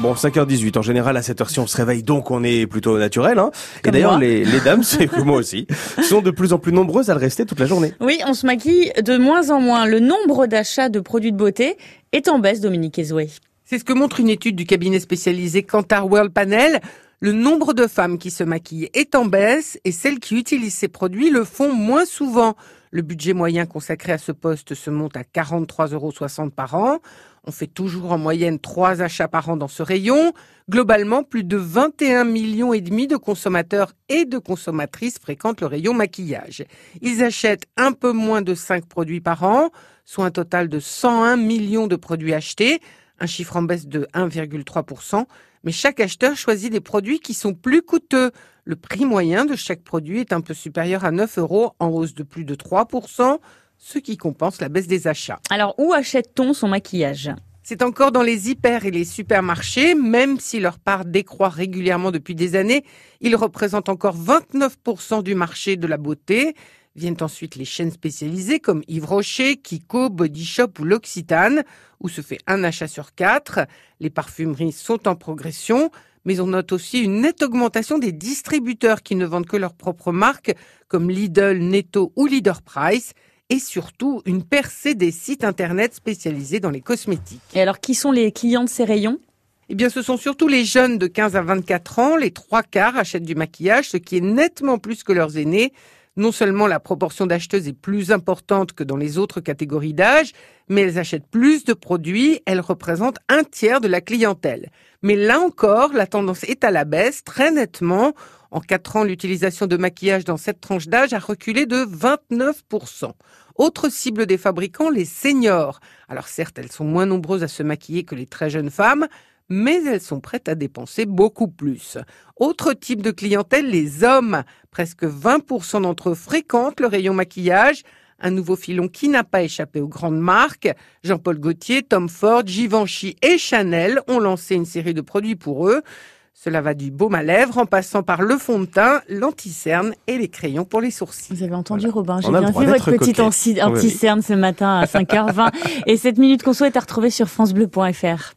Bon, 5h18. En général, à cette heure-ci, on se réveille, donc on est plutôt naturel. Hein. Et d'ailleurs, les, les dames, c'est moi aussi, sont de plus en plus nombreuses à le rester toute la journée. Oui, on se maquille de moins en moins. Le nombre d'achats de produits de beauté est en baisse, Dominique Ezoué. C'est ce que montre une étude du cabinet spécialisé Kantar World Panel. Le nombre de femmes qui se maquillent est en baisse et celles qui utilisent ces produits le font moins souvent. Le budget moyen consacré à ce poste se monte à 43,60 euros par an. On fait toujours en moyenne trois achats par an dans ce rayon. Globalement, plus de 21 millions et demi de consommateurs et de consommatrices fréquentent le rayon maquillage. Ils achètent un peu moins de 5 produits par an, soit un total de 101 millions de produits achetés, un chiffre en baisse de 1,3%. Mais chaque acheteur choisit des produits qui sont plus coûteux. Le prix moyen de chaque produit est un peu supérieur à 9 euros, en hausse de plus de 3%, ce qui compense la baisse des achats. Alors, où achète-t-on son maquillage? C'est encore dans les hyper et les supermarchés, même si leur part décroît régulièrement depuis des années, ils représentent encore 29% du marché de la beauté. Viennent ensuite les chaînes spécialisées comme Yves Rocher, Kiko, Body Shop ou L'Occitane, où se fait un achat sur quatre. Les parfumeries sont en progression, mais on note aussi une nette augmentation des distributeurs qui ne vendent que leurs propres marques, comme Lidl, Netto ou Leader Price, et surtout une percée des sites internet spécialisés dans les cosmétiques. Et alors, qui sont les clients de ces rayons? Eh bien, ce sont surtout les jeunes de 15 à 24 ans. Les trois quarts achètent du maquillage, ce qui est nettement plus que leurs aînés. Non seulement la proportion d'acheteuses est plus importante que dans les autres catégories d'âge, mais elles achètent plus de produits. Elles représentent un tiers de la clientèle. Mais là encore, la tendance est à la baisse très nettement. En quatre ans, l'utilisation de maquillage dans cette tranche d'âge a reculé de 29%. Autre cible des fabricants, les seniors. Alors certes, elles sont moins nombreuses à se maquiller que les très jeunes femmes, mais elles sont prêtes à dépenser beaucoup plus. Autre type de clientèle, les hommes. Presque 20% d'entre eux fréquentent le rayon maquillage. Un nouveau filon qui n'a pas échappé aux grandes marques. Jean-Paul Gaultier, Tom Ford, Givenchy et Chanel ont lancé une série de produits pour eux. Cela va du baume à lèvres en passant par le fond de teint, l'anti-cerne et les crayons pour les sourcils. Vous avez entendu, Robin J'ai bien vu votre petite anti- oui. anti-cerne ce matin à 5h20. Et cette minute conso est à retrouver sur FranceBleu.fr.